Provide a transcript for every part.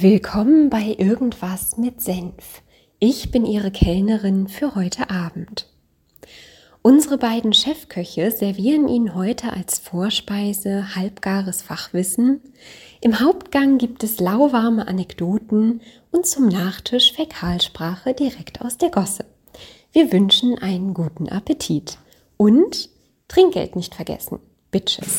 Willkommen bei Irgendwas mit Senf. Ich bin Ihre Kellnerin für heute Abend. Unsere beiden Chefköche servieren Ihnen heute als Vorspeise halbgares Fachwissen. Im Hauptgang gibt es lauwarme Anekdoten und zum Nachtisch Fäkalsprache direkt aus der Gosse. Wir wünschen einen guten Appetit. Und Trinkgeld nicht vergessen. Bitches.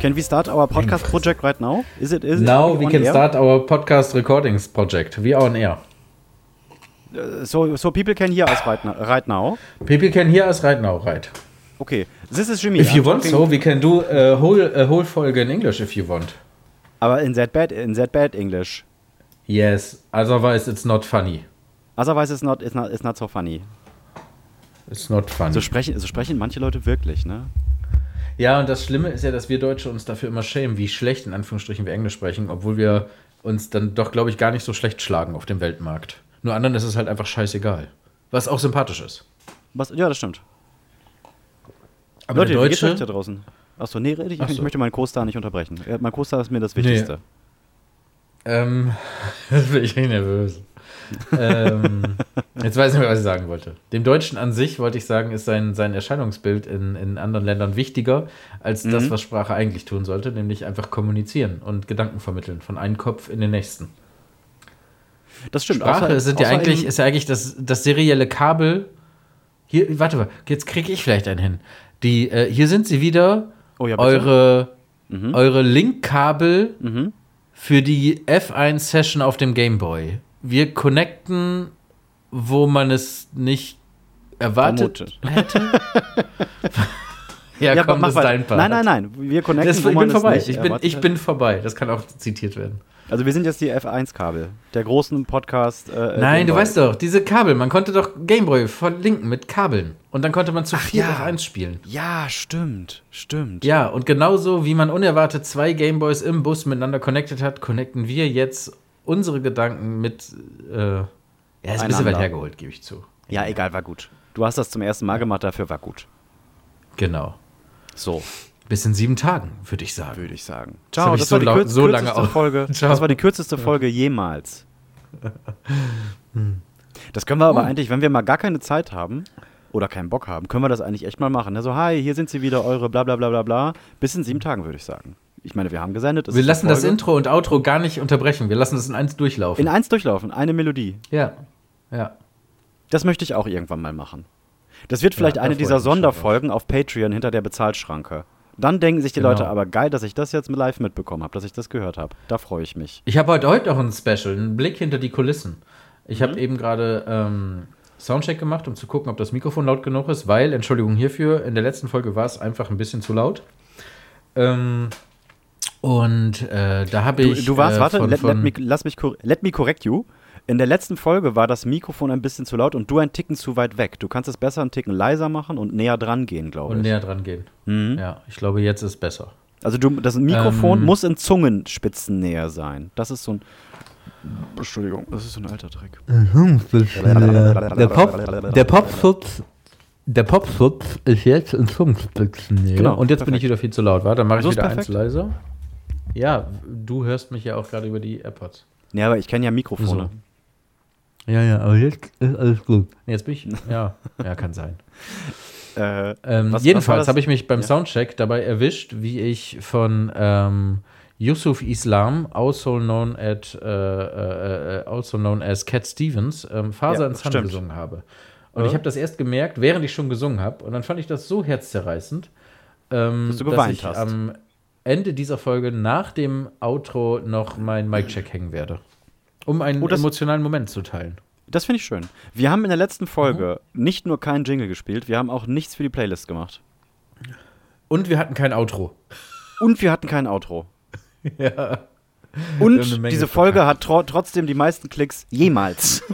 Can we start our podcast project right now? Is it is Now it we can air? start our podcast recordings project. We are on air. Uh, So so people can hear us right now. Right now. People can hear us right now, right? Okay, this is Jimmy. If you I'm want, talking- so we can do a whole a whole Folge in English if you want. Aber in that bad in that bad English. Yes, otherwise it's not funny. Otherwise it's not it's not it's not so funny. It's not funny. So sprechen so sprechen manche Leute wirklich, ne? Ja, und das Schlimme ist ja, dass wir Deutsche uns dafür immer schämen, wie schlecht in Anführungsstrichen wir Englisch sprechen, obwohl wir uns dann doch, glaube ich, gar nicht so schlecht schlagen auf dem Weltmarkt. Nur anderen ist es halt einfach scheißegal. Was auch sympathisch ist. Was ja, das stimmt. Aber Leute, der wie geht's Deutsche, da draußen? Achso, nee, red ich, Ach ich möchte meinen Co-Star nicht unterbrechen. Mein Co-Star ist mir das Wichtigste. Ähm, jetzt bin ich nervös. Ähm, jetzt weiß ich nicht mehr, was ich sagen wollte. Dem Deutschen an sich, wollte ich sagen, ist sein, sein Erscheinungsbild in, in anderen Ländern wichtiger als Mhm. das, was Sprache eigentlich tun sollte, nämlich einfach kommunizieren und Gedanken vermitteln von einem Kopf in den nächsten. Das stimmt. Sprache außer- sind ja eigentlich, ist ja eigentlich das, das serielle Kabel. Hier, warte mal, jetzt kriege ich vielleicht einen hin. Die, äh, hier sind sie wieder, Oh ja, eure, Mhm. eure Linkkabel für die F1-Session auf dem Game Boy. Wir connecten, wo man es nicht erwartet Vermutet. hätte. ja, Ja, komm, das ist dein Part. Nein, nein, nein. Wir connecten, Das, wo ich man bin es vorbei. nicht Ich bin, ich bin vorbei. Das kann auch zitiert werden. Also wir sind jetzt die F1-Kabel, der großen Podcast. Äh, Nein, du weißt doch, diese Kabel, man konnte doch Gameboy verlinken mit Kabeln. Und dann konnte man zu vier ja. auf eins spielen. Ja, stimmt, stimmt. Ja, und genauso wie man unerwartet zwei Gameboys im Bus miteinander connected hat, connecten wir jetzt unsere Gedanken mit. Äh, ja, ist ein bisschen weit hergeholt, gebe ich zu. Ja, egal, war gut. Du hast das zum ersten Mal gemacht, dafür war gut. Genau. So, Bis in sieben Tagen, würde ich sagen. würde ich sagen. Das hab ich so war die kürz so lange kürzeste auch. Folge. Ciao. Das war die kürzeste Folge jemals. Das können wir aber Oh. eigentlich, wenn wir mal gar keine Zeit haben oder keinen Bock haben, können wir das eigentlich echt mal machen. Ne? So, hi, hier sind sie wieder, eure bla bla bla bla bla. Bis in sieben Tagen, würde ich sagen. Ich meine, wir haben gesendet. es Wir lassen das. Intro und Outro gar nicht unterbrechen. Wir lassen das in eins durchlaufen. in eins durchlaufen, eine Melodie. ja. Ja. Das möchte ich auch irgendwann mal machen. Das wird vielleicht Ja, eine dieser Sonderfolgen auf Patreon hinter der Bezahlschranke. Dann denken sich die Genau. Leute aber geil, dass ich das jetzt live mitbekommen habe, dass ich das gehört habe. Da freue ich mich. Ich habe heute, heute auch ein Special, einen Blick hinter die Kulissen. Ich Mhm. habe eben gerade ähm, Soundcheck gemacht, um zu gucken, ob das Mikrofon laut genug ist, weil, Entschuldigung hierfür, in der letzten Folge war es einfach ein bisschen zu laut. Ähm, und äh, da habe Du, ich. du warst, äh, warte, von, let, let, me, lass mich, let me correct you. In der letzten Folge war das Mikrofon ein bisschen zu laut und du ein Ticken zu weit weg. Du kannst es besser einen Ticken leiser machen und näher dran gehen, glaube und ich. näher dran gehen. Mhm. Ja, ich glaube, jetzt ist besser. Also du, das Mikrofon Ähm. muss in Zungenspitzennähe sein. Das ist so ein. Entschuldigung, das ist so ein alter Trick. Der, Pop, der Popschutz, der Popschutz ist jetzt in Zungenspitzennähe. Genau. Und jetzt bin ich perfekt. wieder viel zu laut. Warte, dann mache ich So wieder perfekt. eins leiser. Ja, du hörst mich ja auch gerade über die AirPods. Ja, aber ich kenne ja Mikrofone. Ja, ja, aber jetzt ist alles gut. Jetzt bin ich. Ja, ja, kann sein. Äh, Ähm, Was- jedenfalls habe ich mich beim Ja. Soundcheck dabei erwischt, wie ich von ähm, Yusuf Islam, also known, at, äh, äh, äh, also known as Cat Stevens, ähm, Faser Ja, ins Hand gesungen habe. Und Ja. ich habe das erst gemerkt, während ich schon gesungen habe. Und dann fand ich das so herzzerreißend, ähm, Dass du dass geweint ich hast. am Ende dieser Folge nach dem Outro noch mein Mic-Check hängen werde. Um einen Oh, emotionalen Moment zu teilen. Das finde ich schön. Wir haben in der letzten Folge nicht nur keinen Jingle gespielt, wir haben auch nichts für die Playlist gemacht. Und wir hatten kein Outro. Und wir hatten kein Outro. Ja. Und diese Folge hat tro trotzdem die meisten Klicks jemals.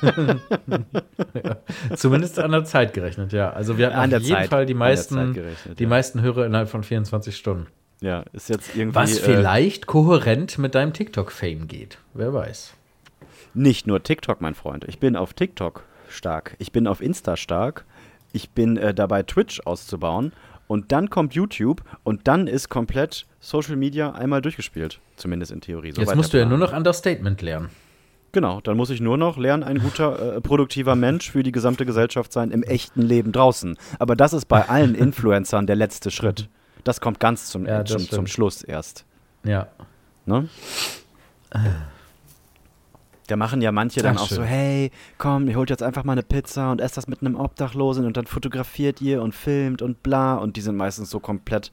Zumindest an der Zeit gerechnet, ja. Also wir hatten An auf der jeden Zeit. Fall die meisten, die ja. meisten Hörer innerhalb von 24 Stunden. Ja, ist jetzt irgendwie. Was äh, vielleicht kohärent mit deinem TikTok-Fame geht. Wer weiß. Nicht nur TikTok, mein Freund. Ich bin auf TikTok stark. Ich bin auf Insta stark. Ich bin äh, dabei, Twitch auszubauen. Und dann kommt YouTube und dann ist komplett Social Media einmal durchgespielt. Zumindest in Theorie. Jetzt Soweit musst du ja nur noch Understatement lernen. Genau, dann muss ich nur noch lernen, ein guter, äh, produktiver Mensch für die gesamte Gesellschaft sein im echten Leben draußen. Aber das ist bei allen Influencern der letzte Schritt. Das kommt ganz zum, Ja, zum, zum. Schluss erst. Ja. Ne? Da machen ja manche dann Ach, auch so, schön. hey, komm, ihr holt jetzt einfach mal eine Pizza und esst das mit einem Obdachlosen und dann fotografiert ihr und filmt und bla und die sind meistens so komplett,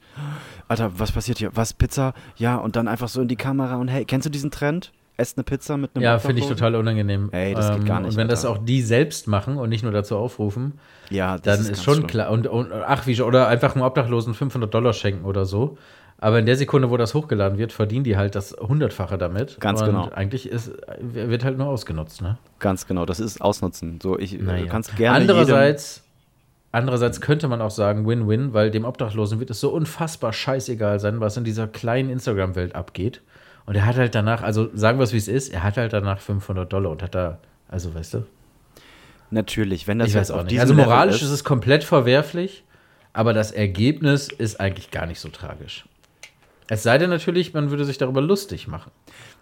Alter, was passiert hier? Was, Pizza? Ja, und dann einfach so in die Kamera und hey, kennst du diesen Trend? Esst eine Pizza mit einem Ja, finde ich total unangenehm. Ähm, Ey, das geht gar nicht, Und wenn das Alter. auch die selbst machen und nicht nur dazu aufrufen, Ja, das dann ist, ganz schon schlimm. klar. Und, und ach, wie oder einfach einem Obdachlosen 500 Dollar schenken oder so. Aber in der Sekunde, wo das hochgeladen wird, verdienen die halt das Hundertfache damit. Ganz und genau. Eigentlich ist, wird halt nur ausgenutzt, ne? Ganz genau, das ist Ausnutzen. So, ich Naja. du kannst gerne Andererseits, andererseits könnte man auch sagen Win-Win, weil dem Obdachlosen wird es so unfassbar scheißegal sein, was in dieser kleinen Instagram-Welt abgeht. Und er hat halt danach, also sagen wir es wie es ist, er hat halt danach 500 Dollar und hat da, also weißt du, natürlich, wenn das ich jetzt weiß auch nicht. Also moralisch ist es komplett verwerflich, aber das Ergebnis ist eigentlich gar nicht so tragisch. Es sei denn natürlich, man würde sich darüber lustig machen.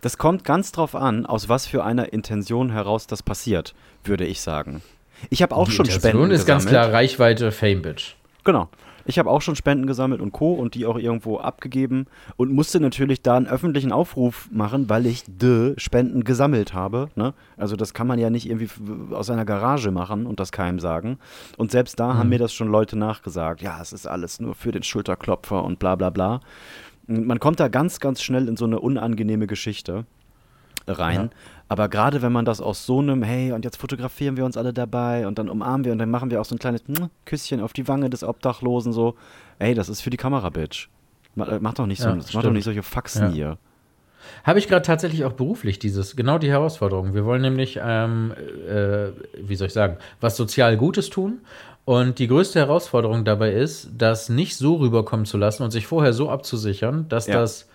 Das kommt ganz drauf an, aus was für einer Intention heraus das passiert, würde ich sagen. Ich habe auch Die schon Intention Spenden ist ganz gesammelt. klar Reichweite, Fame, Bitch. Genau. Ich habe auch schon Spenden gesammelt und Co. und die auch irgendwo abgegeben und musste natürlich da einen öffentlichen Aufruf machen, weil ich de Spenden gesammelt habe. Ne? Also das kann man ja nicht irgendwie aus einer Garage machen und das keinem sagen. Und selbst da Mhm. haben mir das schon Leute nachgesagt. Ja, es ist alles nur für den Schulterklopfer und bla bla bla. Man kommt da ganz, ganz schnell in so eine unangenehme Geschichte rein. Ja. Aber gerade wenn man das aus so einem, hey, und jetzt fotografieren wir uns alle dabei und dann umarmen wir und dann machen wir auch so ein kleines mm, Küsschen auf die Wange des Obdachlosen, so, ey, das ist für die Kamera, Bitch. Äh, Mach doch nicht, so, Ja, mach doch nicht solche Faxen Ja. hier. Habe ich gerade tatsächlich auch beruflich dieses, genau die Herausforderung. Wir wollen nämlich, ähm, äh, wie soll ich sagen, was sozial Gutes tun. Und die größte Herausforderung dabei ist, das nicht so rüberkommen zu lassen und sich vorher so abzusichern, dass Ja. das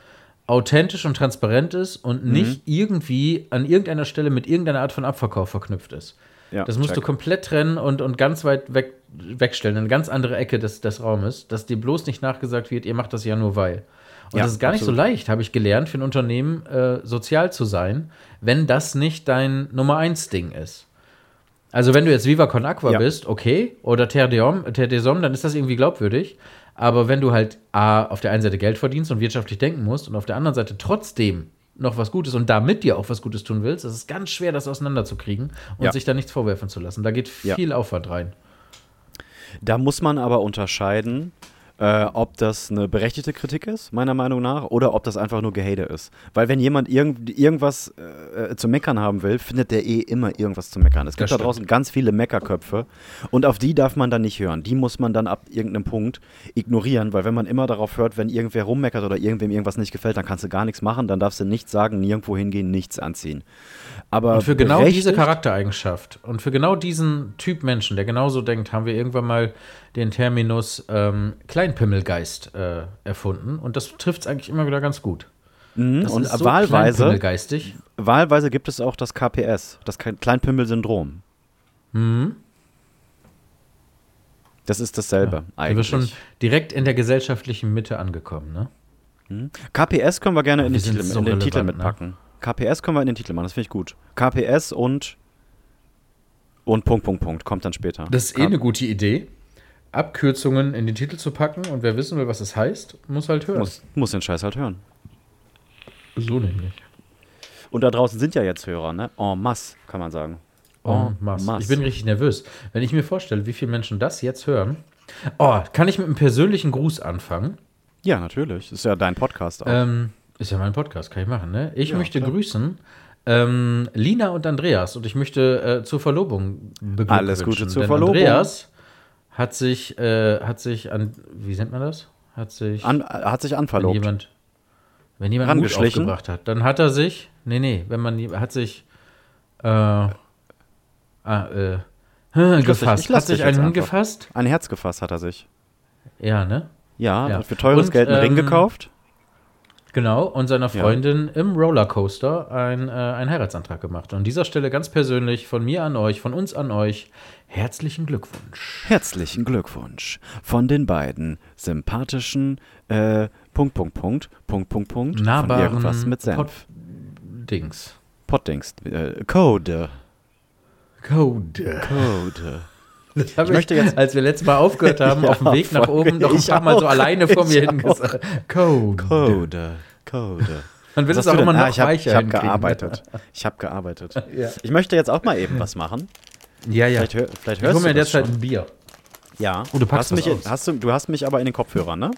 authentisch und transparent ist und nicht irgendwie an irgendeiner Stelle mit irgendeiner Art von Abverkauf verknüpft ist. Ja, das musst check. du komplett trennen und, und ganz weit weg, wegstellen, in eine ganz andere Ecke des, des Raumes, dass dir bloß nicht nachgesagt wird, ihr macht das ja nur weil. Und Ja, das ist gar nicht absolut. so leicht, habe ich gelernt, für ein Unternehmen äh, sozial zu sein, wenn das nicht dein Nummer eins Ding ist. Also wenn du jetzt Viva Con Aqua Ja. bist, okay, oder Terre des Hommes, dann ist das irgendwie glaubwürdig. Aber wenn du halt A, auf der einen Seite Geld verdienst und wirtschaftlich denken musst und auf der anderen Seite trotzdem noch was Gutes und damit dir auch was Gutes tun willst, ist es ganz schwer, das auseinanderzukriegen und Ja. sich da nichts vorwerfen zu lassen. Da geht Ja. viel Aufwand rein. Da muss man aber unterscheiden, äh, ob das eine berechtigte Kritik ist, meiner Meinung nach, oder ob das einfach nur Gehate ist. Weil wenn jemand irgend, irgendwas äh, zu meckern haben will, findet der eh immer irgendwas zu meckern. Es gibt da draußen ganz viele Meckerköpfe und auf die darf man dann nicht hören. Die muss man dann ab irgendeinem Punkt ignorieren, weil wenn man immer darauf hört, wenn irgendwer rummeckert oder irgendwem irgendwas nicht gefällt, dann kannst du gar nichts machen, dann darfst du nichts sagen, nirgendwo hingehen, nichts anziehen. Aber Und für genau diese Charaktereigenschaft und für genau diesen Typ Menschen, der genauso denkt, haben wir irgendwann mal den Terminus ähm, Kleinpimmelgeist äh, erfunden. Und das trifft es eigentlich immer wieder ganz gut. Mhm, Das und ist so wahlweise kleinpimmelgeistig. Wahlweise gibt es auch das KPS, das Klein- Kleinpimmel-Syndrom. Mhm. Das ist dasselbe Da wir eigentlich. schon direkt in der gesellschaftlichen Mitte angekommen, ne? KPS können wir gerne in, wir den sind Titel, so in den Titel ne? mitpacken. KPS können wir in den Titel machen, das finde ich gut. KPS und und Punkt, Punkt, Punkt, kommt dann später. Das ist eh eine gute Idee, Abkürzungen in den Titel zu packen und wer wissen will, was es heißt, muss halt hören. muss, muss den Scheiß halt hören. So nämlich. Und da draußen sind ja jetzt Hörer, ne? En masse, kann man sagen. En masse. Ich bin richtig nervös. Wenn ich mir vorstelle, wie viele Menschen das jetzt hören. Oh, kann ich mit einem persönlichen Gruß anfangen? Ja, natürlich. Ist ja dein Podcast auch. Ähm, ist ja mein Podcast, kann ich machen, ne? Ich möchte grüßen ähm, Lina und Andreas und ich möchte äh, zur Verlobung beglückwünschen. Alles Gute zur Verlobung. Andreas hat sich, äh, hat sich an, wie nennt man das? Hat sich, An, hat sich wenn anverlobt. jemand, wenn jemand Mut aufgebracht hat, dann hat er sich, nee, nee, wenn man, hat sich, äh, ah, äh, gefasst. hat sich einen gefasst? Ein Herz gefasst hat er sich. Ja, ne? Ja, Ja. hat für teures Und, Geld einen Ring ähm, gekauft. Genau, und seiner Ja. Freundin im Rollercoaster ein, äh, einen Heiratsantrag gemacht. Und an dieser Stelle ganz persönlich von mir an euch, von uns an euch, herzlichen Glückwunsch. Herzlichen Glückwunsch von den beiden sympathischen äh, Punkt, Punkt, Punkt, Punkt, Punkt, Punkt, von Nahbaren irgendwas mit Senf. Pot-Dings. Poddings. Äh, Code. Code. Code. Das hab Ich möchte jetzt- als wir letztes Mal aufgehört haben, Ja, auf dem Weg nach oben, noch ein Ich paar Mal so alleine vor mir Ich hin auch. gesagt. Code. Code. Code. Man will Was es auch immer denn? noch Ah, ich habe weicher hab hinkriegen. gearbeitet. Ich habe gearbeitet. Ja. Ich möchte jetzt auch mal eben was machen. Ja, ja. Vielleicht, hör, vielleicht Ich hörst hole mir du das derzeit ein Bier. Ja. Oh, du packst hast mich, aus. hast du, du hast mich aber in den Kopfhörern, ne?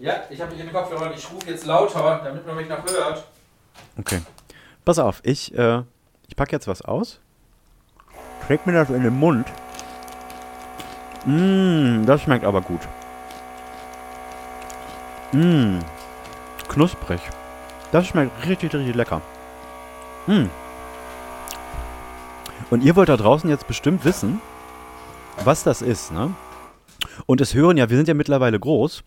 Ja, ich habe mich in den Kopfhörern. Ich rufe jetzt lauter, damit man mich noch hört. Okay. Pass auf, ich, äh, ich packe jetzt was aus. Krieg mir das in den Mund. Mmh, das schmeckt aber gut. Mmh, knusprig. Das schmeckt richtig, richtig lecker. Mmh. Und ihr wollt da draußen jetzt bestimmt wissen, was das ist, ne? Und es hören ja, wir sind ja mittlerweile groß.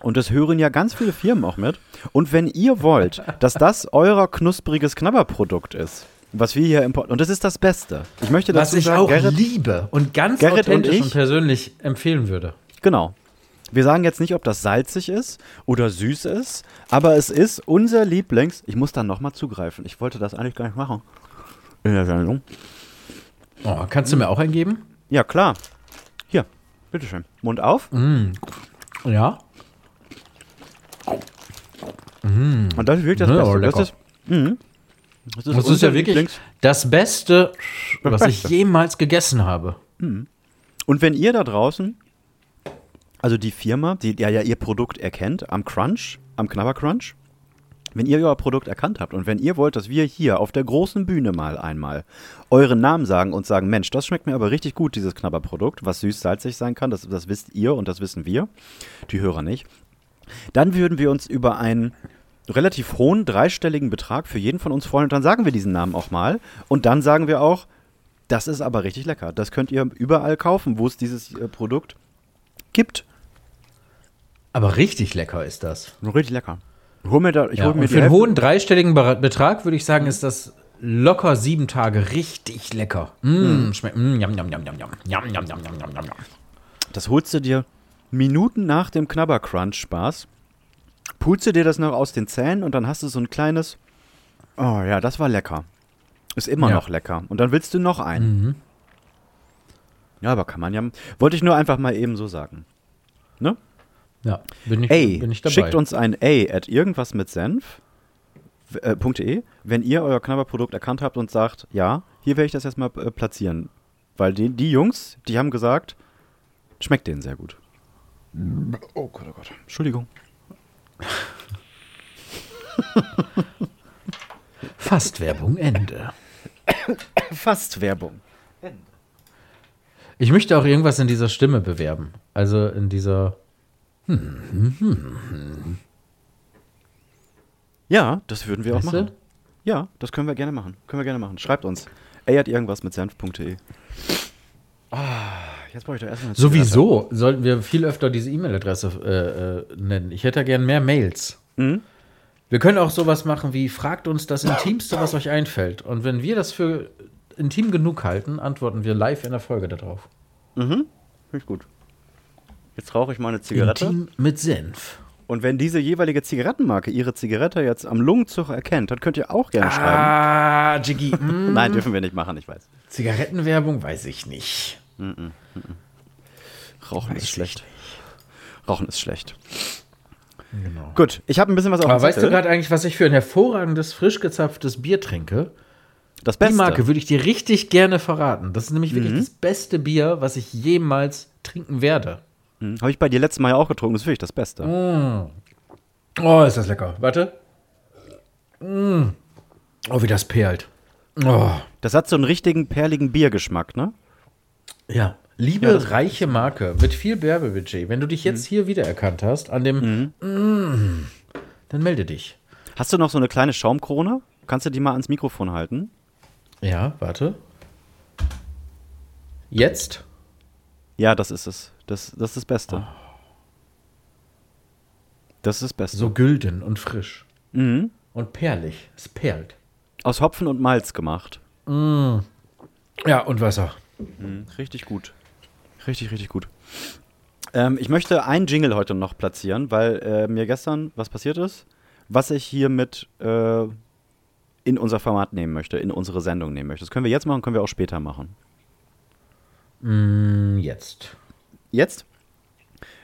Und es hören ja ganz viele Firmen auch mit. Und wenn ihr wollt, dass das euer knuspriges Knabberprodukt ist, was wir hier importieren, und das ist das Beste. Ich möchte Was dazu ich sagen, auch Gerrit, liebe und ganz Gerrit und authentisch ich- und, persönlich empfehlen würde. genau. Wir sagen jetzt nicht, ob das salzig ist oder süß ist, aber es ist unser Lieblings. Ich muss dann nochmal zugreifen. Ich wollte das eigentlich gar nicht machen. In der Sendung. Oh, kannst du mir auch eingeben? Ja, klar. Hier, bitteschön. Mund auf. Ja. Und das ist wirklich das Ja, Beste. Das ist, mhm. Das ist, Das ist ja wirklich das Beste, Das was ich jemals gegessen habe. Und wenn ihr da draußen, also die Firma, die ja, ja ihr Produkt erkennt, am Crunch, am Knabbercrunch, wenn ihr euer Produkt erkannt habt und wenn ihr wollt, dass wir hier auf der großen Bühne mal einmal euren Namen sagen und sagen, Mensch, das schmeckt mir aber richtig gut, dieses Knabberprodukt, was süß-salzig sein kann, das, das wisst ihr und das wissen wir, die Hörer nicht, dann würden wir uns über einen relativ hohen dreistelligen Betrag für jeden von uns freuen und dann sagen wir diesen Namen auch mal und dann sagen wir auch, das ist aber richtig lecker. Das könnt ihr überall kaufen, wo es dieses äh, Produkt gibt. Aber richtig lecker ist das. Richtig lecker. Hol mir da, ich Ja, hol mir für einen Hälfte- hohen dreistelligen Betrag würde ich sagen, ist das locker sieben Tage richtig lecker. Mm, Schmeckt. Mm, yum, yum, yum, yum, yum. Yum, yum, yum, yum, yum, yum, yum. Das holst du dir Minuten nach dem Knabbercrunch-Spaß, pulst du dir das noch aus den Zähnen und dann hast du so ein kleines, oh ja, das war lecker. Ist immer Ja. noch lecker. Und dann willst du noch einen. Ja, aber kann man ja. Wollte ich nur einfach mal eben so sagen. Ne? Ja, bin ich, Ey, bin ich dabei. schickt uns ein A at irgendwas mit Senf. Äh, .de, wenn ihr euer Knabberprodukt erkannt habt und sagt, ja, hier werde ich das jetzt mal äh, platzieren. Weil die, die Jungs, die haben gesagt, schmeckt denen sehr gut. Oh Gott, oh Gott. Entschuldigung. Fast Werbung Ende. Fast Werbung. Ich möchte auch irgendwas in dieser Stimme bewerben. Also in dieser. Ja, das würden wir auch Weißt du? machen. Ja, das können wir gerne machen. Können wir gerne machen. Schreibt uns. A at irgendwas mit Senf.de. Ah, jetzt brauche ich doch erstmal eine Zigarette. Sowieso sollten wir viel öfter diese E-Mail-Adresse äh, äh, nennen. Ich hätte da gern mehr Mails. Mhm. Wir können auch sowas machen wie: fragt uns das Intimste, was euch einfällt. Und wenn wir das für intim genug halten, antworten wir live in der Folge darauf. Finde ich gut. Jetzt rauche ich mal eine Zigarette. Intim mit Senf. Und wenn diese jeweilige Zigarettenmarke ihre Zigarette jetzt am Lungenzug erkennt, dann könnt ihr auch gerne schreiben. Ah, Jiggy. mm. Nein, dürfen wir nicht machen, ich weiß. Zigarettenwerbung weiß ich nicht. Rauchen ist schlecht. Rauchen ist schlecht. Genau. Gut, ich habe ein bisschen was auf Aber dem weißt du Zettel. gerade eigentlich, was ich für ein hervorragendes, frisch gezapftes Bier trinke? Das Die Beste. Marke würde ich dir richtig gerne verraten. Das ist nämlich wirklich das beste Bier, was ich jemals trinken werde. Hm, Habe ich bei dir letztes Mal ja auch getrunken, das ist wirklich das Beste. Oh, ist das lecker. Warte. Mm. Oh, wie das perlt. Oh. Das hat so einen richtigen perligen Biergeschmack, ne? Ja, Liebe Ja, reiche Marke mit viel Werbebudget, wenn du dich jetzt hier wiedererkannt hast, an dem Mm, dann melde dich. Hast du noch so eine kleine Schaumkrone? Kannst du die mal ans Mikrofon halten? Ja, warte. Jetzt? Ja, das ist es. Das, das ist das Beste. Das ist das Beste. So gülden und frisch. Mhm. Und perlig. Es perlt. Aus Hopfen und Malz gemacht. Ja, und Wasser. Richtig gut. Richtig, richtig gut. Ähm, ich möchte einen Jingle heute noch platzieren, weil äh, mir gestern was passiert ist, was ich hier mit äh, in unser Format nehmen möchte, in unsere Sendung nehmen möchte. Das können wir jetzt machen, können wir auch später machen. Mm, Jetzt. Jetzt?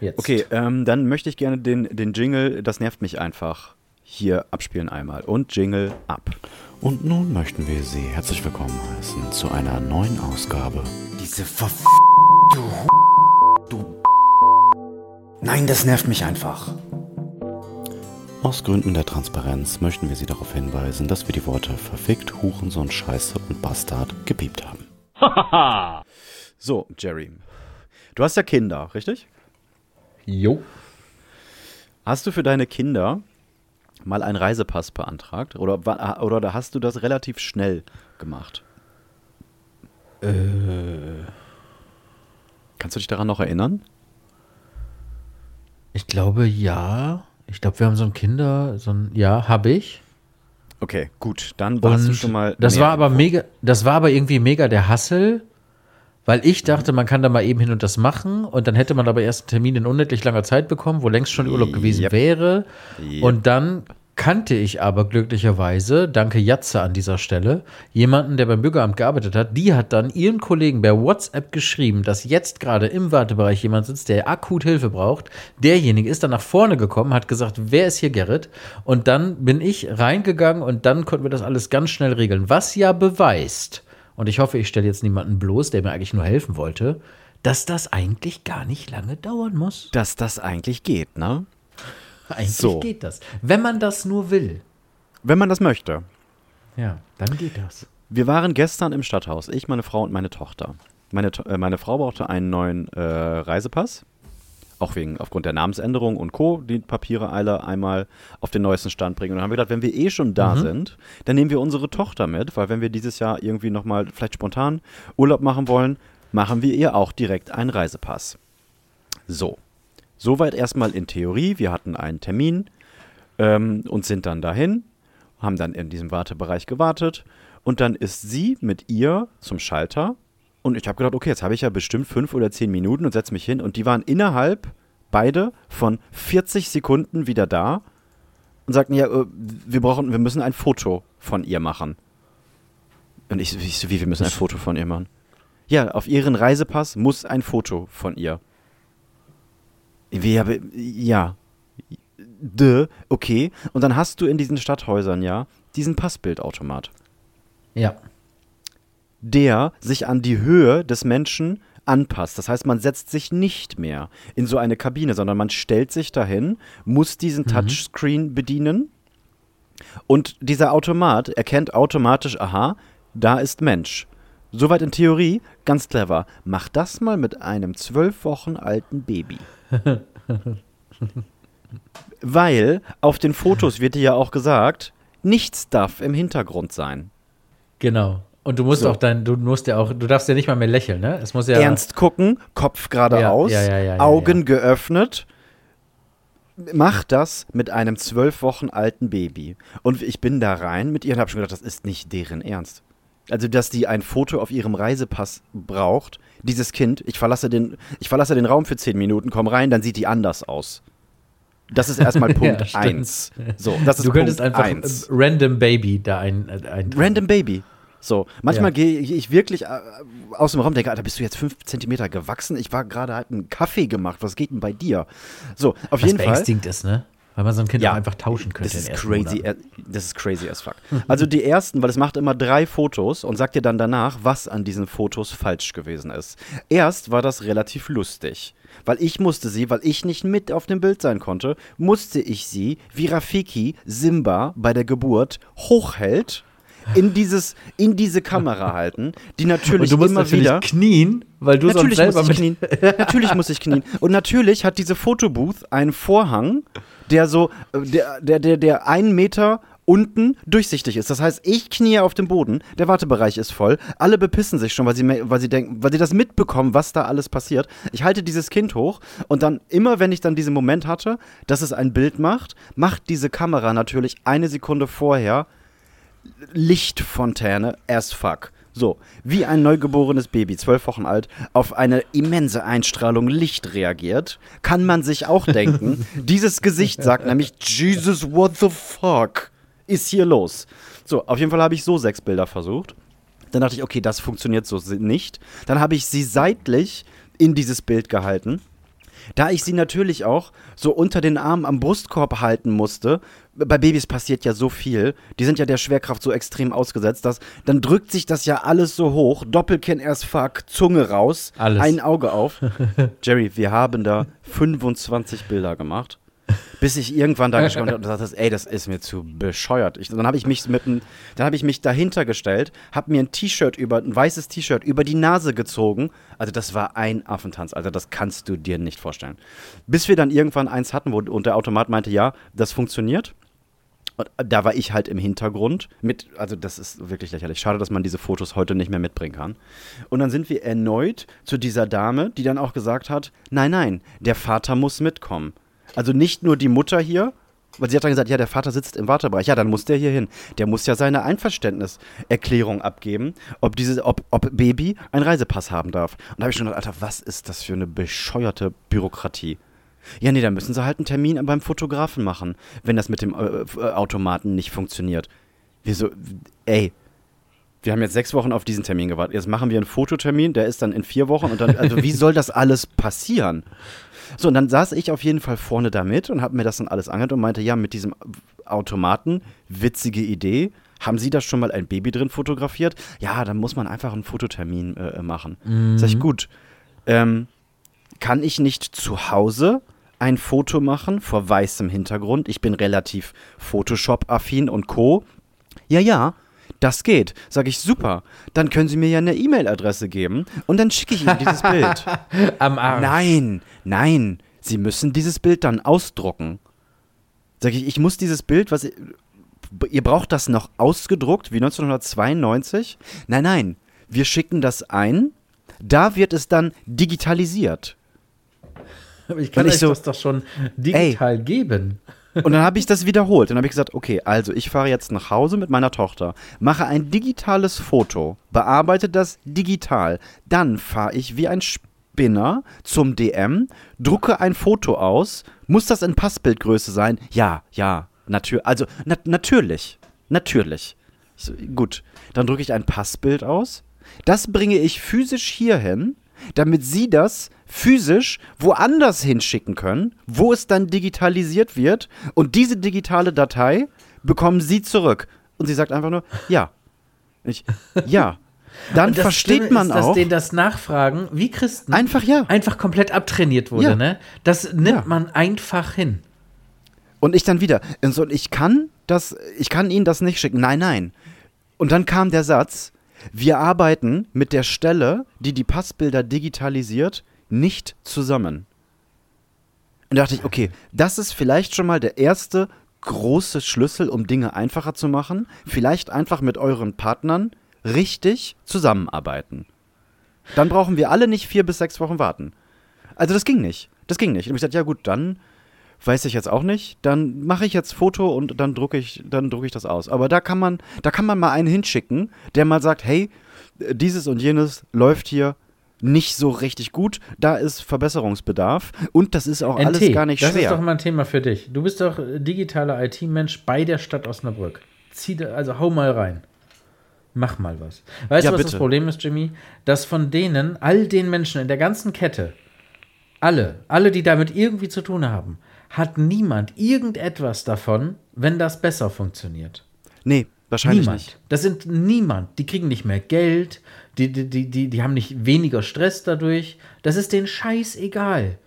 Jetzt. Okay, ähm, dann möchte ich gerne den, den Jingle, das nervt mich einfach, hier abspielen einmal. Und Jingle ab. Und nun möchten wir Sie herzlich willkommen heißen zu einer neuen Ausgabe. Diese Verf... Du... Du... Nein, das nervt mich einfach. Aus Gründen der Transparenz möchten wir Sie darauf hinweisen, dass wir die Worte verfickt, Hurensohn, Scheiße und Bastard gepiept haben. So, Jerry. Du hast ja Kinder, richtig? Jo. Hast du für deine Kinder mal einen Reisepass beantragt? Oder, wa- oder hast du das relativ schnell gemacht? Kannst du dich daran noch erinnern? Ich glaube, ja. Ich glaube, wir haben so ein Kinder, so ein, ja, habe ich. Okay, gut. Dann warst du schon mal. das war aber mega, das war aber irgendwie mega der Hassel, weil ich dachte, man kann da mal eben hin und das machen und dann hätte man aber erst einen Termin in unendlich langer Zeit bekommen, wo längst schon Urlaub gewesen Yep. wäre. Yep. Und dann kannte ich aber glücklicherweise, danke Jatze an dieser Stelle, jemanden, der beim Bürgeramt gearbeitet hat. Die hat dann ihren Kollegen per WhatsApp geschrieben, dass jetzt gerade im Wartebereich jemand sitzt, der akut Hilfe braucht. Derjenige ist dann nach vorne gekommen, hat gesagt, wer ist hier Gerrit? Und dann bin ich reingegangen und dann konnten wir das alles ganz schnell regeln. Was ja beweist, und ich hoffe, ich stelle jetzt niemanden bloß, der mir eigentlich nur helfen wollte, dass das eigentlich gar nicht lange dauern muss. Dass das eigentlich geht, ne? Eigentlich So. geht das. Wenn man das nur will. Wenn man das möchte. Ja, dann geht das. Wir waren gestern im Stadthaus, ich, meine Frau und meine Tochter. Meine, äh, meine Frau brauchte einen neuen äh, Reisepass. Auch wegen, aufgrund der Namensänderung und Co. Die Papiere alle einmal auf den neuesten Stand bringen. Und dann haben wir gedacht, wenn wir eh schon da sind, dann nehmen wir unsere Tochter mit, weil wenn wir dieses Jahr irgendwie nochmal vielleicht spontan Urlaub machen wollen, machen wir ihr auch direkt einen Reisepass. So. Soweit erstmal in Theorie. Wir hatten einen Termin ähm, und sind dann dahin, haben dann in diesem Wartebereich gewartet und dann ist sie mit ihr zum Schalter und ich habe gedacht, okay, jetzt habe ich ja bestimmt fünf oder zehn Minuten und setze mich hin und die waren innerhalb beide von 40 Sekunden wieder da und sagten, ja, äh, wir brauchen, wir müssen ein Foto von ihr machen. Und ich, ich so, wie, wir müssen ein Foto von ihr machen? Ja, auf ihren Reisepass muss ein Foto von ihr. Wie, aber, ja. Dö, okay. Und dann hast du in diesen Stadthäusern ja diesen Passbildautomat, Ja. der sich an die Höhe des Menschen anpasst. Das heißt, man setzt sich nicht mehr in so eine Kabine, sondern man stellt sich dahin, muss diesen Touchscreen bedienen und dieser Automat erkennt automatisch, aha, da ist Mensch. Soweit in Theorie, ganz clever. Mach das mal mit einem zwölf Wochen alten Baby. Weil auf den Fotos wird dir ja auch gesagt, nichts darf im Hintergrund sein. Genau. Und du musst So. auch dein, du musst ja auch, du darfst ja nicht mal mehr lächeln, ne? Es muss ja. Ernst gucken, Kopf geradeaus, Ja, ja, ja, Augen geöffnet. Mach das mit einem zwölf Wochen alten Baby. Und ich bin da rein mit ihr und habe schon gedacht, das ist nicht deren Ernst. Also, dass die ein Foto auf ihrem Reisepass braucht, dieses Kind, ich verlasse den, ich verlasse den Raum für zehn Minuten, komm rein, dann sieht die anders aus. Das ist erstmal Ja, Punkt stimmt. eins. So, das ist du könntest Punkt einfach eins. Random Baby da ein. äh, ein Random Baby. So, manchmal Ja. gehe ich wirklich äh, aus dem Raum und denke, Alter, bist du jetzt fünf Zentimeter gewachsen? Ich war gerade halt einen Kaffee gemacht. Was geht denn bei dir? So, auf Was jeden Fall. beängstigend ist, ne? Weil man so ein Kind Ja. auch einfach tauschen könnte. Das ist crazy, as- das ist crazy as fuck. Also die ersten, weil es macht immer drei Fotos und sagt dir dann danach, was an diesen Fotos falsch gewesen ist. Erst war das relativ lustig, weil ich musste sie, weil ich nicht mit auf dem Bild sein konnte, musste ich sie, wie Rafiki Simba bei der Geburt hochhält, in, dieses, in diese Kamera halten, die natürlich Und du musst immer natürlich wieder. knien, weil du sonst Natürlich selber muss ich knien. natürlich muss ich knien. Und natürlich hat diese Fotobooth einen Vorhang, der so, äh, der, der, der, der einen Meter unten durchsichtig ist. Das heißt, ich knie auf dem Boden, der Wartebereich ist voll, alle bepissen sich schon, weil sie, weil sie denken, weil sie das mitbekommen, was da alles passiert. Ich halte dieses Kind hoch und dann immer, wenn ich dann diesen Moment hatte, dass es ein Bild macht, macht diese Kamera natürlich eine Sekunde vorher Lichtfontäne as fuck. So, wie ein neugeborenes Baby, zwölf Wochen alt, auf eine immense Einstrahlung Licht reagiert, kann man sich auch denken, dieses Gesicht sagt nämlich, Jesus, what the fuck ist hier los? So, auf jeden Fall habe ich so sechs Bilder versucht. Dann dachte ich, okay, das funktioniert so nicht. Dann habe ich sie seitlich in dieses Bild gehalten. Da ich sie natürlich auch so unter den Armen am Brustkorb halten musste, bei Babys passiert ja so viel, die sind ja der Schwerkraft so extrem ausgesetzt, dass dann drückt sich das ja alles so hoch, Doppelkinn erst fuck, Zunge raus, Alles. ein Auge auf. Jerry, wir haben da 25 Bilder gemacht. Bis ich irgendwann da geschaut habe und gesagt habe, ey, das ist mir zu bescheuert. Ich, dann habe ich mich mit ein, dann habe ich mich dahinter gestellt, habe mir ein T-Shirt über, ein weißes T-Shirt über die Nase gezogen. Also das war ein Affentanz, also das kannst du dir nicht vorstellen. Bis wir dann irgendwann eins hatten, wo und der Automat meinte, ja, das funktioniert. Und da war ich halt im Hintergrund mit, also das ist wirklich lächerlich. Schade, dass man diese Fotos heute nicht mehr mitbringen kann. Und dann sind wir erneut zu dieser Dame, die dann auch gesagt hat, nein, nein, der Vater muss mitkommen. Also nicht nur die Mutter hier, weil sie hat dann gesagt, ja, der Vater sitzt im Wartebereich. Ja, dann muss der hier hin. Der muss ja seine Einverständniserklärung abgeben, ob, dieses, ob, ob Baby einen Reisepass haben darf. Und da habe ich schon gedacht, Alter, was ist das für eine bescheuerte Bürokratie? Ja, nee, dann müssen sie halt einen Termin beim Fotografen machen, wenn das mit dem äh, äh, Automaten nicht funktioniert. Wieso? Ey, wir haben jetzt sechs Wochen auf diesen Termin gewartet. Jetzt machen wir einen Fototermin, der ist dann in vier Wochen und dann, also wie soll das alles passieren? So, und dann saß ich auf jeden Fall vorne damit und habe mir das dann alles angehört und meinte, ja, mit diesem Automaten, witzige Idee. Haben Sie da schon mal ein Baby drin fotografiert? Ja, dann muss man einfach einen Fototermin äh, machen. Sag ich, gut. Ähm, kann ich nicht zu Hause ein Foto machen vor weißem Hintergrund? Ich bin relativ Photoshop-affin und Co. Ja, ja, das geht. Sag ich, super. Dann können Sie mir ja eine E-Mail-Adresse geben und dann schicke ich Ihnen dieses Bild. am Arsch. Nein, nein. Sie müssen dieses Bild dann ausdrucken. Sag ich, ich muss dieses Bild, was. Ihr braucht das noch ausgedruckt, wie 1992? Nein, nein. Wir schicken das ein. Da wird es dann digitalisiert. Aber ich kann euch so, das doch schon digital geben. Und dann habe ich das wiederholt. Dann habe ich gesagt, okay, also ich fahre jetzt nach Hause mit meiner Tochter, mache ein digitales Foto, bearbeite das digital. Dann fahre ich wie ein Spinner zum DM, drucke ein Foto aus. Muss das in Passbildgröße sein? Ja, ja, natürlich. Also na natürlich, natürlich. Ich so, gut, dann drücke ich ein Passbild aus. Das bringe ich physisch hierhin, damit Sie das physisch woanders hinschicken können, wo es dann digitalisiert wird. Und diese digitale Datei bekommen Sie zurück. Und sie sagt einfach nur, ja. Ich, ja. Dann versteht Schlimme man ist, dass auch. denen das Nachfragen, wie Christen, Einfach ja. einfach komplett abtrainiert wurde, Ja. ne? Das nimmt Ja. man einfach hin. Und ich dann wieder. Und so, ich kann das, ich kann Ihnen das nicht schicken. Nein, nein. Und dann kam der Satz, wir arbeiten mit der Stelle, die die Passbilder digitalisiert, nicht zusammen. Und da dachte ich, okay, das ist vielleicht schon mal der erste große Schlüssel, um Dinge einfacher zu machen. Vielleicht einfach mit euren Partnern richtig zusammenarbeiten. Dann brauchen wir alle nicht vier bis sechs Wochen warten. Also das ging nicht. Das ging nicht. Und ich gesagt, ja gut, dann weiß ich jetzt auch nicht. Dann mache ich jetzt Foto und dann drucke ich, dann drucke ich das aus. Aber da kann man, da kann man mal einen hinschicken, der mal sagt, hey, dieses und jenes läuft hier nicht so richtig gut. Da ist Verbesserungsbedarf und das ist auch alles NT, gar nicht das ist doch schwer. mal ein Thema für dich. Du bist doch digitaler IT-Mensch bei der Stadt Osnabrück. Zieh, da- also hau mal rein. Mach mal was. Weißt Ja, du, was bitte. das Problem ist, Jimmy? Dass von denen, all den Menschen in der ganzen Kette, alle, alle, die damit irgendwie zu tun haben, hat niemand irgendetwas davon, wenn das besser funktioniert. Nee, wahrscheinlich niemand. nicht. Das sind niemand. Die kriegen nicht mehr Geld, die, die, die, die, die haben nicht weniger Stress dadurch. Das ist denen scheißegal.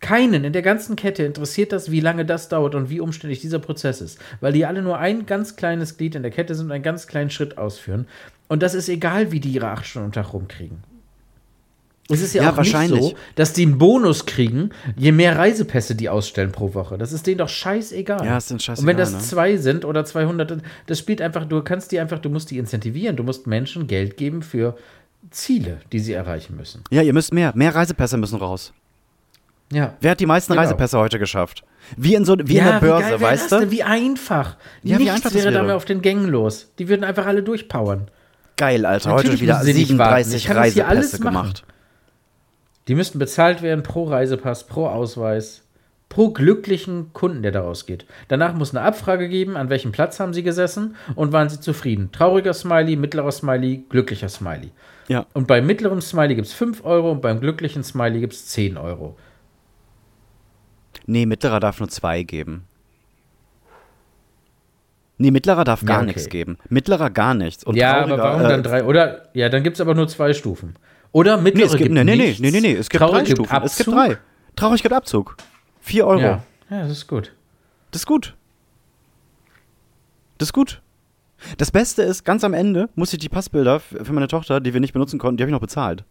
Keinen in der ganzen Kette interessiert das, wie lange das dauert und wie umständlich dieser Prozess ist. Weil die alle nur ein ganz kleines Glied in der Kette sind und einen ganz kleinen Schritt ausführen. Und das ist egal, wie die ihre acht Stunden am Tag rumkriegen. Es ist ja, Ja, auch wahrscheinlich. nicht so, dass die einen Bonus kriegen, je mehr Reisepässe die ausstellen pro Woche. Das ist denen doch scheißegal. Ja, ist denen scheißegal, Und wenn das ne? zwei sind oder 200, das spielt einfach, du kannst die einfach, du musst die incentivieren. Du musst Menschen Geld geben für Ziele, die sie erreichen müssen. Ja, ihr müsst mehr. Mehr Reisepässe müssen raus. Ja. Wer hat die meisten Genau. Reisepässe heute geschafft? Wie in so wie in der wie Börse, geil weißt du? Wie einfach. Ja, wie Nichts einfach das wäre da mehr auf den Gängen los. Die würden einfach alle durchpowern. Geil, Alter. Natürlich heute wieder müssen sie nicht warten. Ich 37 kann das hier alles Reisepässe gemacht. Die müssten bezahlt werden pro Reisepass, pro Ausweis, pro glücklichen Kunden, der daraus geht. Danach muss eine Abfrage geben, an welchem Platz haben sie gesessen und waren sie zufrieden. Trauriger Smiley, mittlerer Smiley, glücklicher Smiley. Ja. Und beim mittleren Smiley gibt es 5 Euro und beim glücklichen Smiley gibt es 10 Euro. Nee, mittlerer darf nur zwei geben. Nee, mittlerer darf Ja, gar okay. nichts geben. Mittlerer gar nichts. Und ja, aber warum äh, dann drei? Oder, ja, dann gibt es aber nur zwei Stufen. Oder Nee, mittlere es gibt, gibt nee, nee, nee, nichts, nee, nee, nee, es gibt Traurig drei Stufen. Es gibt Abzug. drei. Traurig gibt Abzug. Vier Euro. Ja. ja, das ist gut. Das ist gut. Das ist gut. Das Beste ist, ganz am Ende muss ich die Passbilder für meine Tochter, die wir nicht benutzen konnten, die habe ich noch bezahlt.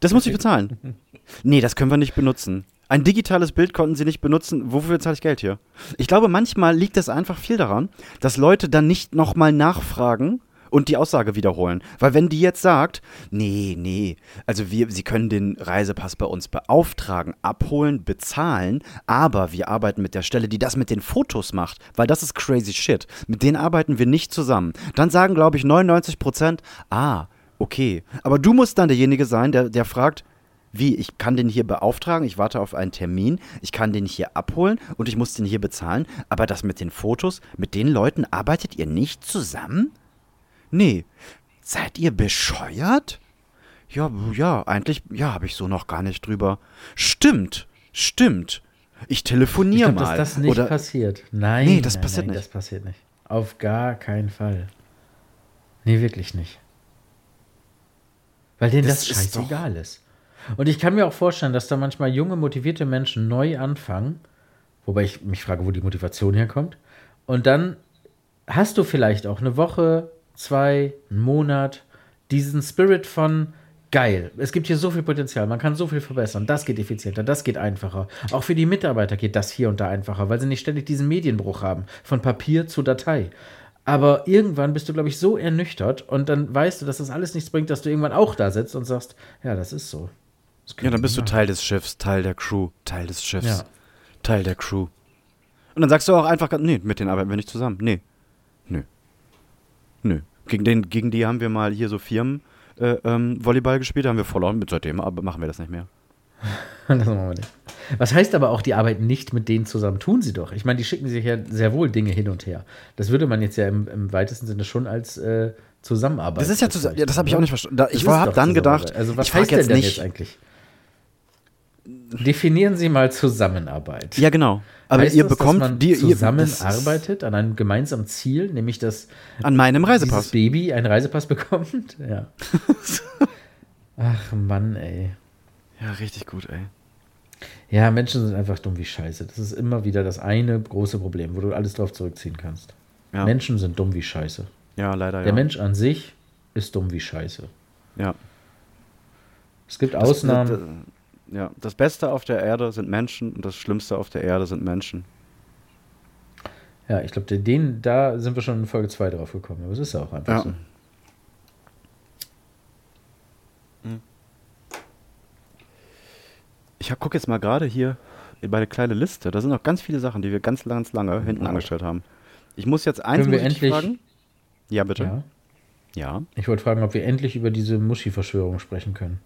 Das muss ich bezahlen. Nee, das können wir nicht benutzen. Ein digitales Bild konnten sie nicht benutzen. Wofür zahle ich Geld hier? Ich glaube, manchmal liegt es einfach viel daran, dass Leute dann nicht nochmal nachfragen und die Aussage wiederholen. Weil wenn die jetzt sagt, nee, nee, also wir, sie können den Reisepass bei uns beauftragen, abholen, bezahlen, aber wir arbeiten mit der Stelle, die das mit den Fotos macht, weil das ist crazy shit. Mit denen arbeiten wir nicht zusammen. Dann sagen, glaube ich, 99 Prozent, ah, okay. Aber du musst dann derjenige sein, der, der fragt, wie, ich kann den hier beauftragen, ich warte auf einen Termin, ich kann den hier abholen und ich muss den hier bezahlen, aber das mit den Fotos, mit den Leuten arbeitet ihr nicht zusammen? Nee. Seid ihr bescheuert? Ja, ja, eigentlich, ja, habe ich so noch gar nicht drüber. Stimmt, stimmt. Ich telefoniere mal. dass das nicht Oder, passiert. Nein, Nee, das nein, passiert nein, nicht. Das passiert nicht. Auf gar keinen Fall. Nee, wirklich nicht. Weil denen das, Das ist doch- scheißegal ist. Und ich kann mir auch vorstellen, dass da manchmal junge, motivierte Menschen neu anfangen, wobei ich mich frage, wo die Motivation herkommt. Und dann hast du vielleicht auch eine Woche, zwei, einen Monat, diesen Spirit von geil. Es gibt hier so viel Potenzial, man kann so viel verbessern. Das geht effizienter, das geht einfacher. Auch für die Mitarbeiter geht das hier und da einfacher, weil sie nicht ständig diesen Medienbruch haben, von Papier zu Datei. Aber irgendwann bist du, glaube ich, so ernüchtert und dann weißt du, dass das alles nichts bringt, dass du irgendwann auch da sitzt und sagst, ja, das ist so. Das ja, dann bist du. Teil des Schiffs, Teil der Crew, Teil des Schiffs, Ja. Teil der Crew. Und dann sagst du auch einfach, nee, mit denen arbeiten wir nicht zusammen. Nee. Nö. Gegen, den, gegen die haben wir mal hier so Firmen äh, ähm, Volleyball gespielt, da haben wir verloren. Mit seitdem aber machen wir das nicht mehr. Das machen wir nicht. Was heißt aber auch, die arbeiten nicht mit denen zusammen? Tun sie doch. Ich meine, die schicken sich ja sehr wohl Dinge hin und her. Das würde man jetzt ja im, im weitesten Sinne schon als äh, Zusammenarbeit. Das ist ja zusammen. Ja, das habe ich auch nicht verstanden. Da, ich habe dann gedacht. Also, was heißt denn jetzt denn nicht. jetzt eigentlich? Definieren Sie mal Zusammenarbeit. Ja, genau. Aber heißt ihr das, bekommt dass man die, zusammenarbeitet an einem gemeinsamen Ziel, nämlich dass an meinem dieses Reisepass. Baby einen Reisepass bekommt? Ja. Ach Mann, ey. Ja, richtig gut, ey. Ja, Menschen sind einfach dumm wie Scheiße. Das ist immer wieder das eine große Problem, wo du alles drauf zurückziehen kannst. Ja, Menschen sind dumm wie Scheiße. ja leider Der ja. Mensch an sich ist dumm wie Scheiße. ja. Es gibt Das- Ausnahmen. Das, ja, das Beste auf der Erde sind Menschen und das Schlimmste auf der Erde sind Menschen. ja, ich glaube, den, da sind wir schon in Folge 2 drauf gekommen. Aber es ist ja auch einfach Ja. so. Ich gucke jetzt mal gerade hier bei der kleinen Liste. Da sind noch ganz viele Sachen, die wir ganz, ganz lange hinten angestellt haben. Ich muss jetzt eins Können wir endlich- fragen. Ja, bitte. Ja. Ja. Ich wollte fragen, ob wir endlich über diese Muschi-Verschwörung sprechen können.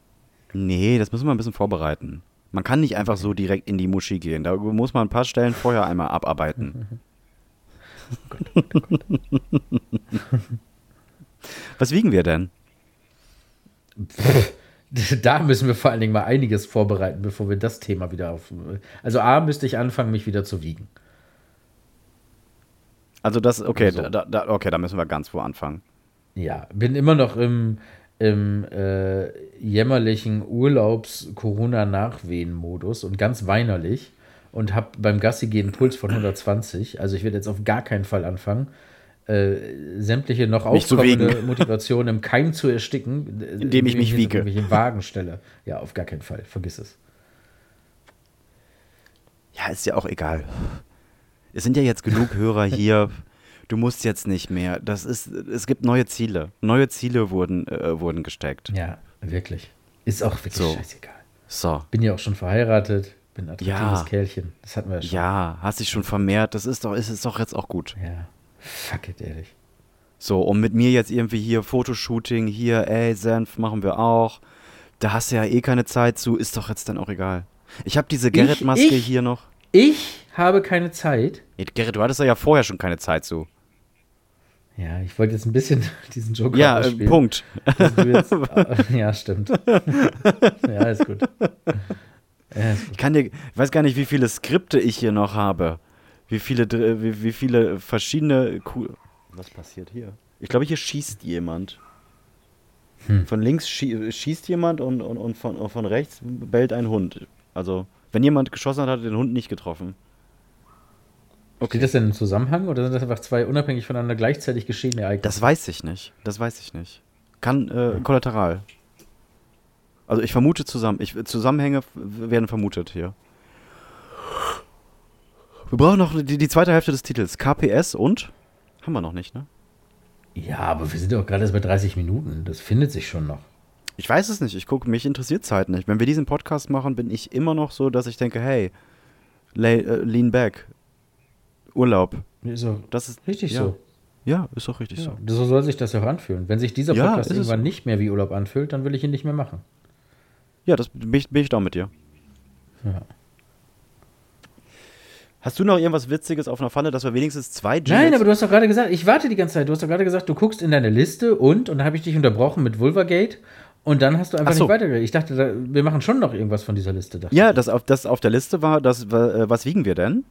Nee, das müssen wir ein bisschen vorbereiten. Man kann nicht einfach so direkt in die Muschi gehen. Da muss man ein paar Stellen vorher einmal abarbeiten. Was wiegen wir denn? Da müssen wir vor allen Dingen mal einiges vorbereiten, bevor wir das Thema wieder auf. Also, A, müsste ich anfangen, mich wieder zu wiegen. Also das, okay, So. da, da, okay, da müssen wir ganz wo anfangen. Ja, bin immer noch im im äh, jämmerlichen Urlaubs-Corona-Nachwehen-Modus und ganz weinerlich und habe beim Gassi gehen einen Puls von 120. Also ich werde jetzt auf gar keinen Fall anfangen, äh, sämtliche noch Mich aufkommende. Motivation im Keim zu ersticken, Indem ich mich wiege. irgendwelche Wagen stelle. Ja, auf gar keinen Fall. Vergiss es. Ja, ist ja auch egal. Es sind ja jetzt genug Hörer hier. Du musst jetzt nicht mehr. Das ist, es gibt neue Ziele. Neue Ziele wurden, äh, wurden gesteckt. Ja, wirklich. Ist auch wirklich So. scheißegal. So. Bin ja auch schon verheiratet, bin ein attraktives Ja. Kerlchen. Das hatten wir ja schon. Ja, hast dich schon vermehrt. Das ist doch, ist es doch jetzt auch gut. ja. Fuck it, ehrlich. So, und mit mir jetzt irgendwie hier Fotoshooting, hier, ey, Senf machen wir auch. Da hast du ja eh keine Zeit zu, ist doch jetzt dann auch egal. Ich habe diese Gerrit-Maske hier noch. Ich habe keine Zeit. Gerrit, du hattest ja vorher schon keine Zeit zu. Ja, ich wollte jetzt ein bisschen diesen Joker Ja, äh. Punkt. Jetzt, ja, stimmt. ja, ist gut. Ja, ist gut. Ich kann dir, ich weiß gar nicht, wie viele Skripte ich hier noch habe. Wie viele, dr- wie, wie viele verschiedene. Ku Was passiert hier? Ich glaube, hier schießt jemand. Hm. Von links schie schießt jemand und, und, und, von, und von rechts bellt ein Hund. Also, wenn jemand geschossen hat, hat er den Hund nicht getroffen. Steht das denn im Zusammenhang oder sind das einfach zwei unabhängig voneinander gleichzeitig geschehene Ereignisse? Das weiß ich nicht. Das weiß ich nicht. Kann äh, kollateral. Also ich vermute zusammen. Ich, Zusammenhänge werden vermutet hier. Wir brauchen noch die, die zweite Hälfte des Titels. KPS und? Haben wir noch nicht, ne? ja, aber wir sind doch gerade erst bei 30 Minuten. Das findet sich schon noch. Ich weiß es nicht. Ich gucke, mich interessiert Zeit nicht. Wenn wir diesen Podcast machen, bin ich immer noch so, dass ich denke, hey, lay, äh, lean back. Urlaub. Ist doch Das ist richtig ja. so. Ja, ist doch richtig Ja, so. so soll sich das ja auch anfühlen. Wenn sich dieser Ja, Podcast es irgendwann so. nicht mehr wie Urlaub anfühlt, dann will ich ihn nicht mehr machen. Ja, das bin ich, bin ich da mit dir. Ja. Hast du noch irgendwas Witziges auf einer Pfanne, dass wir wenigstens zwei Jingles Nein, aber du hast doch gerade gesagt, ich warte die ganze Zeit. Du hast doch gerade gesagt, du guckst in deine Liste und, und dann habe ich dich unterbrochen mit Vulvagate und dann hast du einfach Ach so. nicht weitergeredet. Ich dachte, da, wir machen schon noch irgendwas von dieser Liste. Ja, das auf, das auf der Liste war, das, äh, was wiegen wir denn?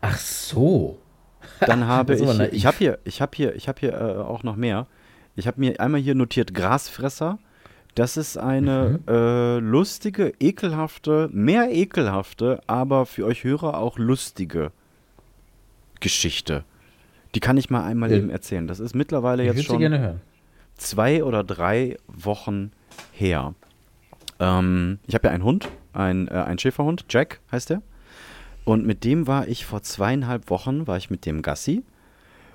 Ach so. Dann habe ich, naiv. ich habe hier, ich habe hier, ich habe hier äh, auch noch mehr. Ich habe mir einmal hier notiert Grasfresser. Das ist eine Mhm. äh, lustige, ekelhafte, mehr ekelhafte, aber für euch Hörer auch lustige Geschichte. Die kann ich mal einmal Ja. eben erzählen. Das ist mittlerweile Ich jetzt schon gerne hören. zwei oder drei Wochen her. Ähm, ich habe ja einen Hund, ein, äh, einen Schäferhund, Jack heißt der. Und mit dem war ich vor zweieinhalb Wochen, war ich mit dem Gassi.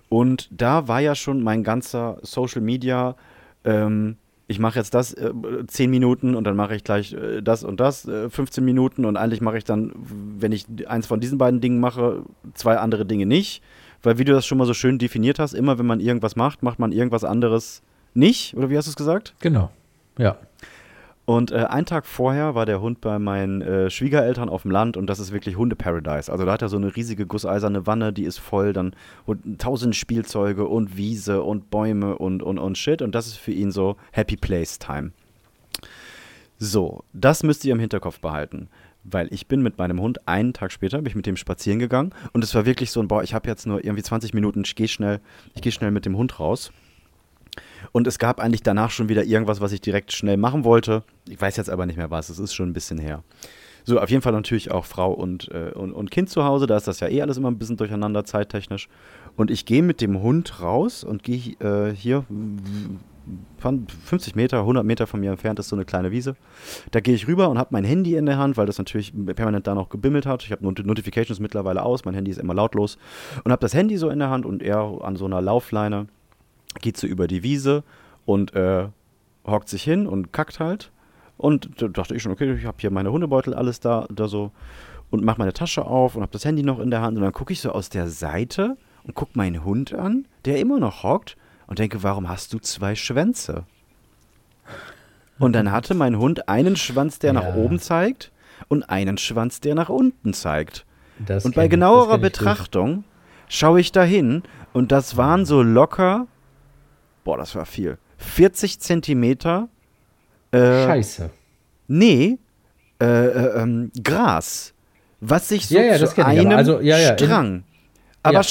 Und da war ja schon mein ganzer Social Media, ähm, ich mache jetzt das äh, 10 Minuten und dann mache ich gleich äh, das und das äh, 15 Minuten und eigentlich mache ich dann, wenn ich eins von diesen beiden Dingen mache, zwei andere Dinge nicht. Weil wie du das schon mal so schön definiert hast, immer wenn man irgendwas macht, macht man irgendwas anderes nicht. Oder wie hast du es gesagt? Genau. Ja. Und äh, einen Tag vorher war der Hund bei meinen äh, Schwiegereltern auf dem Land und das ist wirklich Hunde-Paradise. Also da hat er so eine riesige gusseiserne Wanne, die ist voll, dann und tausend Spielzeuge und Wiese und Bäume und, und, und Shit. Und das ist für ihn so Happy Place Time. So, das müsst ihr im Hinterkopf behalten. Weil ich bin mit meinem Hund einen Tag später, bin ich mit dem spazieren gegangen und es war wirklich so ein, boah, ich habe jetzt nur irgendwie 20 Minuten, ich gehe schnell, ich gehe schnell mit dem Hund raus. Und es gab eigentlich danach schon wieder irgendwas, was ich direkt schnell machen wollte. Ich weiß jetzt aber nicht mehr was, es ist schon ein bisschen her. So, auf jeden Fall natürlich auch Frau und, äh, und, und Kind zu Hause, da ist das ja eh alles immer ein bisschen durcheinander, zeittechnisch. Und ich gehe mit dem Hund raus und gehe äh, hier, von 50 Meter, 100 Meter von mir entfernt ist so eine kleine Wiese. Da gehe ich rüber und habe mein Handy in der Hand, weil das natürlich permanent da noch gebimmelt hat. Ich habe Not Notifications mittlerweile aus, mein Handy ist immer lautlos. Und habe das Handy so in der Hand und er an so einer Laufleine geht so über die Wiese und äh, hockt sich hin und kackt halt. Und da dachte ich schon, okay, ich habe hier meine Hundebeutel, alles da, da so. Und mache meine Tasche auf und habe das Handy noch in der Hand. Und dann gucke ich so aus der Seite und gucke meinen Hund an, der immer noch hockt. Und denke, warum hast du zwei Schwänze? Und dann hatte mein Hund einen Schwanz, der nach Ja. oben zeigt und einen Schwanz, der nach unten zeigt. Das Und bei genauerer. Betrachtung schaue ich da hin und das waren so locker, boah, das war viel, 40 Zentimeter, äh, Scheiße. nee, äh, äh, ähm, Gras, was sich so Ja, ja, zu einem also, ja, ja, in- Strang, aber Ja,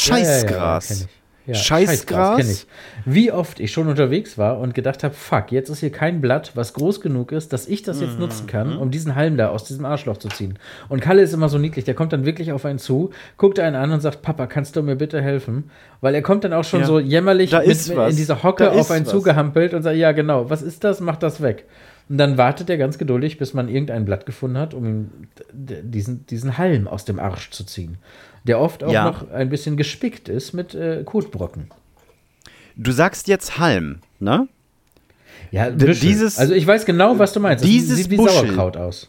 ja, Scheißgras. Scheißgras. Wie oft ich schon unterwegs war und gedacht habe, fuck, jetzt ist hier kein Blatt, was groß genug ist, dass ich das jetzt nutzen Mhm. kann, um diesen Halm da aus diesem Arschloch zu ziehen. Und Kalle ist immer so niedlich, der kommt dann wirklich auf einen zu, guckt einen an und sagt, Papa, kannst du mir bitte helfen? Weil er kommt dann auch schon Ja. so jämmerlich mit, in dieser Hocke Da auf einen was. zugehampelt und sagt, ja genau, was ist das? Mach das weg. Und dann wartet er ganz geduldig, bis man irgendein Blatt gefunden hat, um ihm diesen, diesen Halm aus dem Arsch zu ziehen. Der oft auch Ja. noch ein bisschen gespickt ist mit äh, Kotbrocken. Du sagst jetzt Halm, ne? Ja, dieses- also ich weiß genau, was du meinst. Dieses sieht wie Buschel. Sauerkraut aus.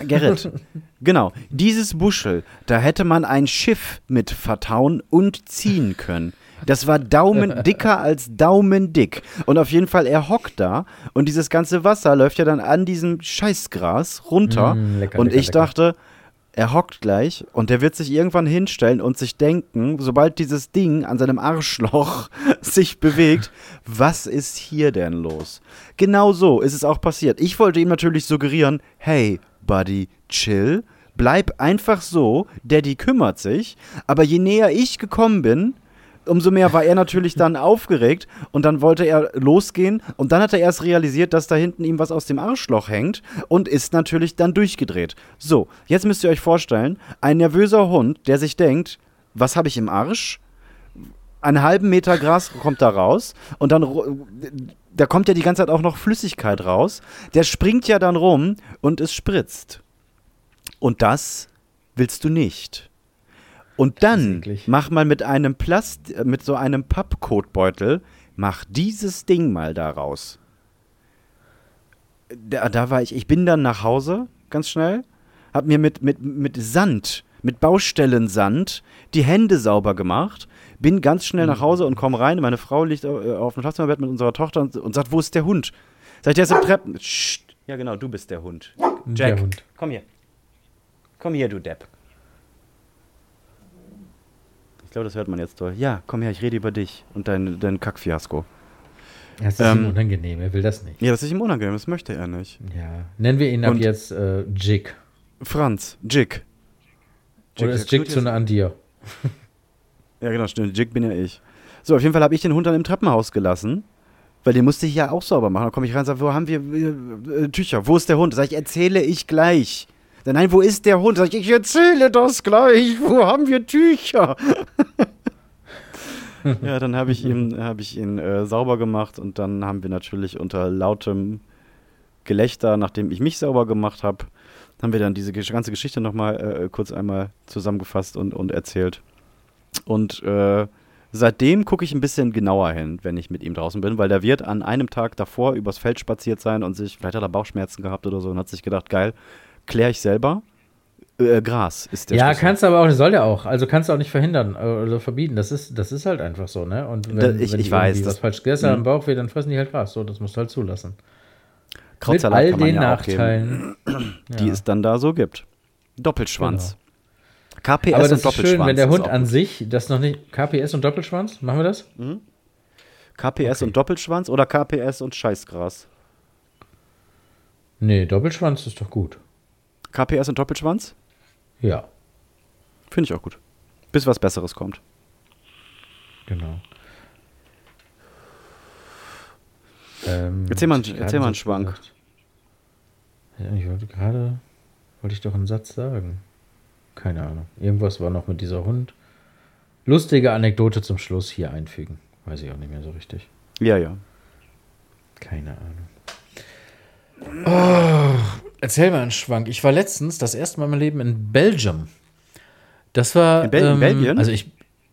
Gerrit. genau, dieses Buschel, da hätte man ein Schiff mit vertauen und ziehen können. Das war Daumen dicker als Daumendick. Und auf jeden Fall, er hockt da und dieses ganze Wasser läuft ja dann an diesem Scheißgras runter. Mm, lecker, und lecker, ich lecker. dachte, er hockt gleich und der wird sich irgendwann hinstellen und sich denken, sobald dieses Ding an seinem Arschloch sich bewegt, was ist hier denn los? Genau so ist es auch passiert. Ich wollte ihm natürlich suggerieren, hey, Buddy, chill, bleib einfach so, Daddy kümmert sich. Aber je näher ich gekommen bin, umso mehr war er natürlich dann aufgeregt und dann wollte er losgehen und dann hat er erst realisiert, dass da hinten ihm was aus dem Arschloch hängt und ist natürlich dann durchgedreht. So, jetzt müsst ihr euch vorstellen, ein nervöser Hund, der sich denkt, was habe ich im Arsch? Einen halben Meter Gras kommt da raus und dann da kommt ja die ganze Zeit auch noch Flüssigkeit raus. Der springt ja dann rum und es spritzt. Und das willst du nicht. Und dann mach mal mit einem Plast äh, mit so einem Pappkotbeutel, mach dieses Ding mal da raus. Da, da war ich, ich bin dann nach Hause, ganz schnell, hab mir mit, mit, mit Sand, mit Baustellensand die Hände sauber gemacht, bin ganz schnell nach Hause und komme rein. Meine Frau liegt äh, auf dem Schlafzimmerbett mit unserer Tochter und, und sagt, wo ist der Hund? Sag ich, der ist im Treppen. Psst. Ja, genau, du bist der Hund. Jack, Der Hund. komm hier. Komm hier, du Depp. Ich glaube, das hört man jetzt toll. Ja, komm her, ich rede über dich und dein, dein Kackfiasko. Das ist Ähm, ihm unangenehm, er will das nicht. Ja, das ist ihm unangenehm, das möchte er nicht. Ja. Nennen wir ihn ab Und- jetzt äh, Jig. Franz, Jig. Oder ist Jig zu nah an dir? Ja, genau, stimmt. Jig bin ja ich. So, auf jeden Fall habe ich den Hund dann im Treppenhaus gelassen, weil den musste ich ja auch sauber machen. Dann komme ich rein und sage, wo haben wir äh, Tücher? Wo ist der Hund? Sag ich, erzähle ich gleich. Dann, nein, wo ist der Hund? Sag ich, ich erzähle das gleich. Wo haben wir Tücher? ja, dann habe ich ihn, hab ich ihn äh, sauber gemacht und dann haben wir natürlich unter lautem Gelächter, nachdem ich mich sauber gemacht habe, haben wir dann diese ganze Geschichte nochmal äh, kurz einmal zusammengefasst und, und erzählt. Und äh, seitdem gucke ich ein bisschen genauer hin, wenn ich mit ihm draußen bin, weil der wird an einem Tag davor übers Feld spaziert sein und sich, vielleicht hat er Bauchschmerzen gehabt oder so und hat sich gedacht, geil, kläre ich selber. Äh, Gras ist der Ja, Schlüssel. kannst du aber auch, soll der auch. Also kannst du auch nicht verhindern äh, oder verbieten. Das ist, das ist halt einfach so, ne? Und wenn, Da- ich- wenn ich weiß, das- falsch gegessen haben Mhm. im Bauch weh, dann fressen die halt Gras. So, das musst du halt zulassen. Mit Krautsalat all kann man den ja Nachteilen. die Ja. es dann da so gibt. Doppelschwanz. KPS aber das und ist Doppelschwanz. schön, wenn der ist Hund an sich das noch nicht. KPS und Doppelschwanz? Machen wir das? KPS Okay. und Doppelschwanz oder KPS und Scheißgras? Nee, Doppelschwanz ist doch gut. KPS und Doppelschwanz? Ja, Finde ich auch gut. Bis was Besseres kommt. genau. Ähm, Erzähl mal- erzähl mal einen Schwank. Ja, ich wollte gerade, wollte ich doch einen Satz sagen. Keine Ahnung. Irgendwas war noch mit dieser Hund. Lustige Anekdote zum Schluss hier einfügen. Weiß ich auch nicht mehr so richtig. Ja, ja. Keine Ahnung. Oh, erzähl mal einen Schwank. Ich war letztens das erste Mal in meinem Leben in Belgium. Das war. In Bel- in Belgien? Also ich.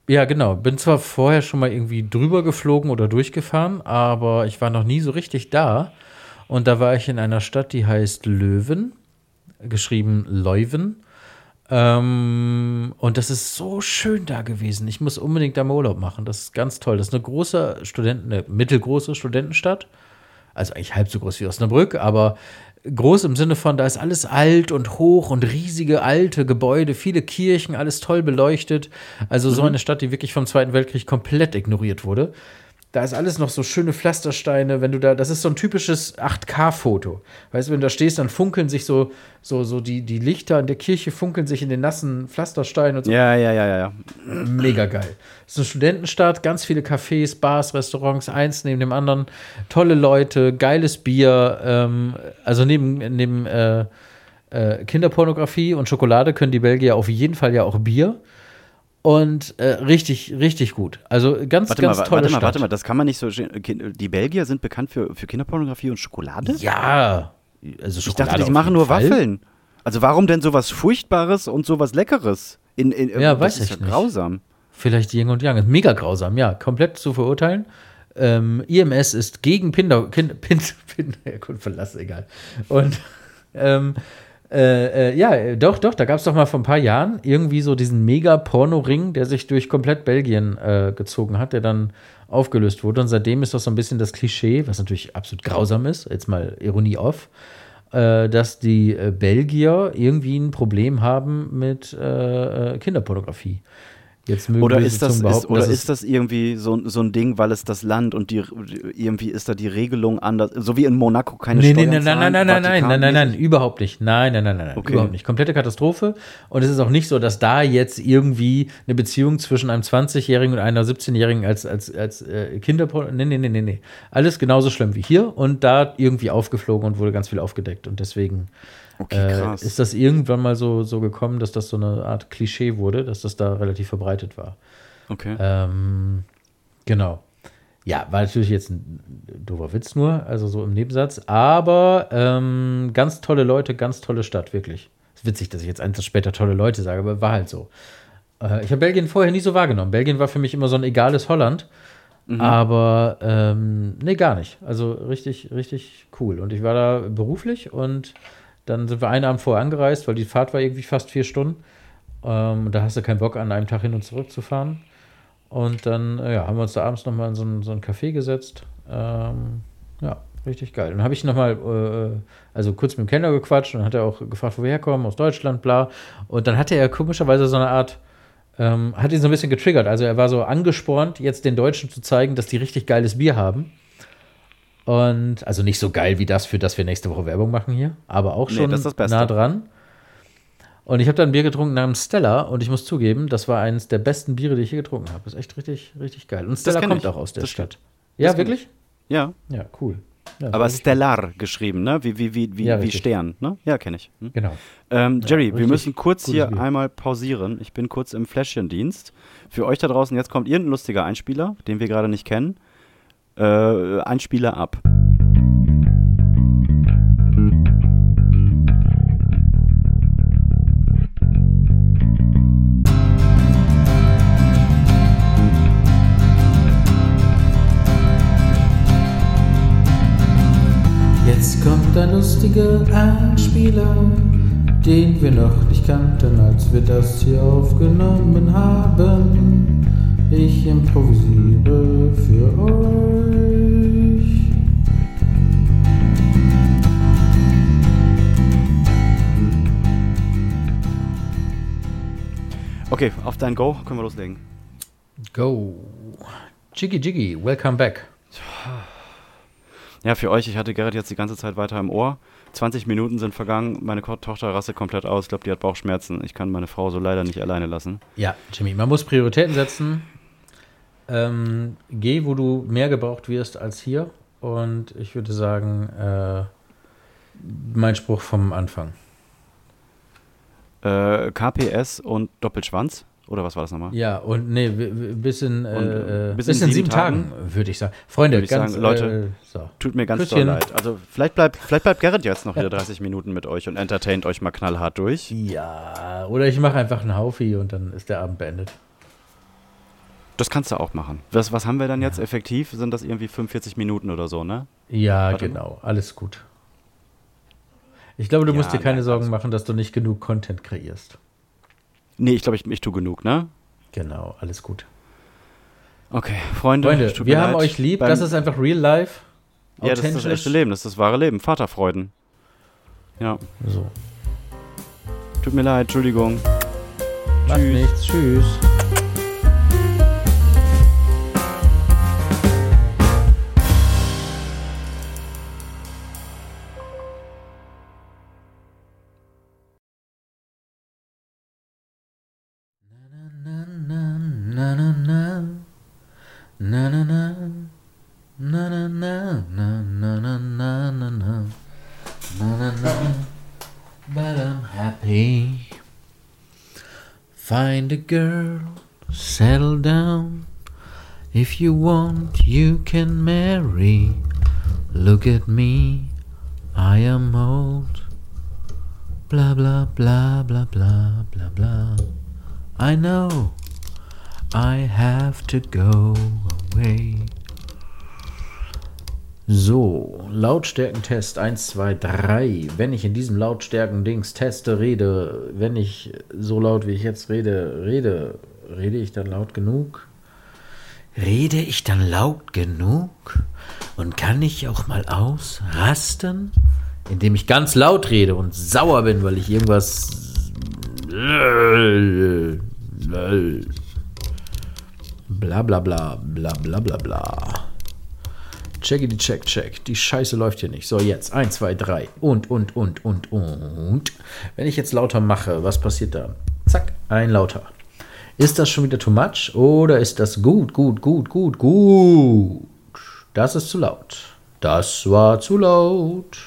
Ja, genau. Bin zwar vorher schon mal irgendwie drüber geflogen oder durchgefahren, aber ich war noch nie so richtig da. Und da war ich in einer Stadt, die heißt Löwen, geschrieben Leuven. Ähm, und das ist so schön da gewesen. Ich muss unbedingt da mal Urlaub machen. Das ist ganz toll. Das ist eine große Studenten, eine mittelgroße Studentenstadt. Also eigentlich halb so groß wie Osnabrück, aber groß im Sinne von, da ist alles alt und hoch und riesige alte Gebäude, viele Kirchen, alles toll beleuchtet. Also so eine Stadt, die wirklich vom Zweiten Weltkrieg komplett ignoriert wurde. Da ist alles noch so schöne Pflastersteine, wenn du da, das ist so ein typisches 8K-Foto. Weißt du, wenn du da stehst, dann funkeln sich so, so, so die, die Lichter in der Kirche funkeln sich in den nassen Pflastersteinen und so. Ja, ja, ja, ja, ja. Mega geil. Es ist eine Studentenstadt, ganz viele Cafés, Bars, Restaurants, eins neben dem anderen. Tolle Leute, geiles Bier. Ähm, also neben, neben äh, äh, Kinderpornografie und Schokolade können die Belgier auf jeden Fall ja auch Bier. Und äh, richtig, richtig gut. Also ganz, Warte ganz mal, tolle warte mal, Stadt. warte mal, das kann man nicht so. Die Belgier sind bekannt für, für Kinderpornografie und Schokolade? Ja. Also Ich Schokolade dachte, die machen nur Fall. Waffeln. Also warum denn sowas Furchtbares und sowas Leckeres? In, in, Ja, weiß ich nicht. grausam. Vielleicht Yin und Yang. Ist mega grausam, ja. Komplett zu verurteilen. Ähm, IMS ist gegen Pinder, kind, Pind, Pind, ja gut, verlass, egal. Und ähm, äh, äh, ja, doch, doch, da gab es doch mal vor ein paar Jahren irgendwie so diesen Mega-Porno-Ring, der sich durch komplett Belgien äh, gezogen hat, der dann aufgelöst wurde. Und seitdem ist das so ein bisschen das Klischee, was natürlich absolut grausam ist, jetzt mal Ironie off, äh, dass die äh, Belgier irgendwie ein Problem haben mit Kinderpornografie. Jetzt mögen Oder ist das, ist, oder ist das irgendwie so, so ein Ding, weil es das Land und die irgendwie ist da die Regelung anders, so wie in Monaco keine Nee, nee, Steuern nein, nein, nein, zahlen, nein, nein, nein, nein, nein, nein, Vatikanmäßig? überhaupt nicht. Nein, nein, nein, nein, nein, Okay. überhaupt nicht. Komplette Katastrophe. Und es ist auch nicht so, dass da jetzt irgendwie eine Beziehung zwischen einem 20-Jährigen und einer 17-Jährigen als, als, als äh, Kinderporno. Nee, nee, nee, nee, nee. Alles genauso schlimm wie hier und da irgendwie aufgeflogen und wurde ganz viel aufgedeckt. Und deswegen Okay, äh, krass. ist das irgendwann mal so, so gekommen, dass das so eine Art Klischee wurde, dass das da relativ verbreitet war. okay. Ähm, genau. Ja, war natürlich jetzt ein doofer Witz nur, also so im Nebensatz. Aber ähm, ganz tolle Leute, ganz tolle Stadt, wirklich. Ist witzig, dass ich jetzt eins später tolle Leute sage, aber war halt so. Äh, ich habe Belgien vorher nie so wahrgenommen. Belgien war für mich immer so ein egales Holland. Aber ähm, nee, gar nicht. Also richtig, richtig cool. Und ich war da beruflich und dann sind wir einen Abend vorher angereist, weil die Fahrt war irgendwie fast vier Stunden. Ähm, da hast du keinen Bock, an einem Tag hin und zurück zu fahren. Und dann äh, ja, haben wir uns da abends nochmal in so ein, so ein Café gesetzt. Ähm, ja, richtig geil. Dann habe ich nochmal, äh, also kurz mit dem Kellner gequatscht und hat er auch gefragt, wo wir herkommen, aus Deutschland, bla. Und dann hatte er komischerweise so eine Art, ähm, hat ihn so ein bisschen getriggert. Also er war so angespornt, jetzt den Deutschen zu zeigen, dass die richtig geiles Bier haben. Und also nicht so geil wie das, für das wir nächste Woche Werbung machen hier, aber auch Nee, schon das ist das Beste. nah dran. Und ich habe dann ein Bier getrunken namens Stella und ich muss zugeben, das war eines der besten Biere, die ich je getrunken habe. Ist echt richtig, richtig geil. Und Stella kommt ich. auch aus der Das- Stadt. Ja, das wirklich? ja, Ja, cool. Ja, aber Stellar geschrieben, ne? Wie, wie, wie, wie, Ja, wie. Stern, ne? Ja, kenne ich. Hm? Genau. Ähm, Jerry, wir richtig müssen kurz hier Bier. einmal pausieren. Ich bin kurz im Fläschchendienst. Für euch da draußen, jetzt kommt irgendein lustiger Einspieler, den wir gerade nicht kennen. Äh, Einspieler ab. Jetzt kommt ein lustiger Einspieler, den wir noch nicht kannten, als wir das hier aufgenommen haben. Ich improvisiere für euch. Okay, auf dein Go können wir loslegen. Go. Jiggy Jiggy, welcome back. Ja, für euch, ich hatte Gerrit jetzt die ganze Zeit weiter im Ohr. 20 Minuten sind vergangen, meine Tochter rastet komplett aus. Ich glaube, die hat Bauchschmerzen. Ich kann meine Frau so leider nicht alleine lassen. Ja, Jimmy, man muss Prioritäten setzen. Ähm, geh, wo du mehr gebraucht wirst als hier. Und ich würde sagen, äh, mein Spruch vom Anfang. Äh, KPS und Doppelschwanz? Oder was war das nochmal? Ja, und nee, bis in, Und, äh, bis, in sieben, Tagen, würde ich sagen. Freunde, ich ganz, sagen, Leute, äh, so. Tut mir ganz doll leid. Also vielleicht bleibt, vielleicht bleibt Gerrit jetzt noch wieder 30 Minuten mit euch und entertaint euch mal knallhart durch. Ja, oder ich mache einfach einen Haufi und dann ist der Abend beendet. Das kannst du auch machen. Was, was haben wir dann jetzt effektiv? Sind das irgendwie 45 Minuten oder so, ne? Ja, Warte genau, alles gut. Ich glaube, du Ja, musst dir keine nein, Sorgen machen, dass du nicht genug Content kreierst. Nee, ich glaube, ich, ich tue genug, ne? Genau, alles gut. Okay, Freunde, Freunde, wir haben leid. euch lieb. Beim- das ist einfach real life. Ja, das ist das echte Leben, das ist das wahre Leben. Vaterfreuden. Ja, So, tut mir leid, Entschuldigung. macht Tschüss. nichts. Tschüss. Find a girl, settle down. If you want, you can marry. Look at me, I am old. Blah blah blah blah blah blah blah. I know I have to go away. So, Lautstärkentest 1, 2, 3. Wenn ich in diesem Lautstärken-Dings teste, rede, wenn ich so laut wie ich jetzt rede, rede, rede ich dann laut genug? Rede ich dann laut genug? Und kann ich auch mal ausrasten? Indem ich ganz laut rede und sauer bin, weil ich irgendwas. Bla bla bla bla bla bla bla. Checki die check, check. Die Scheiße läuft hier nicht. So, jetzt. 1, 2, 3. Und, und, und, und, und. Wenn ich jetzt lauter mache, was passiert dann? Zack, ein lauter. Ist das schon wieder too much? Oder ist das gut, gut, gut, gut, gut? Das ist zu laut. Das war zu laut.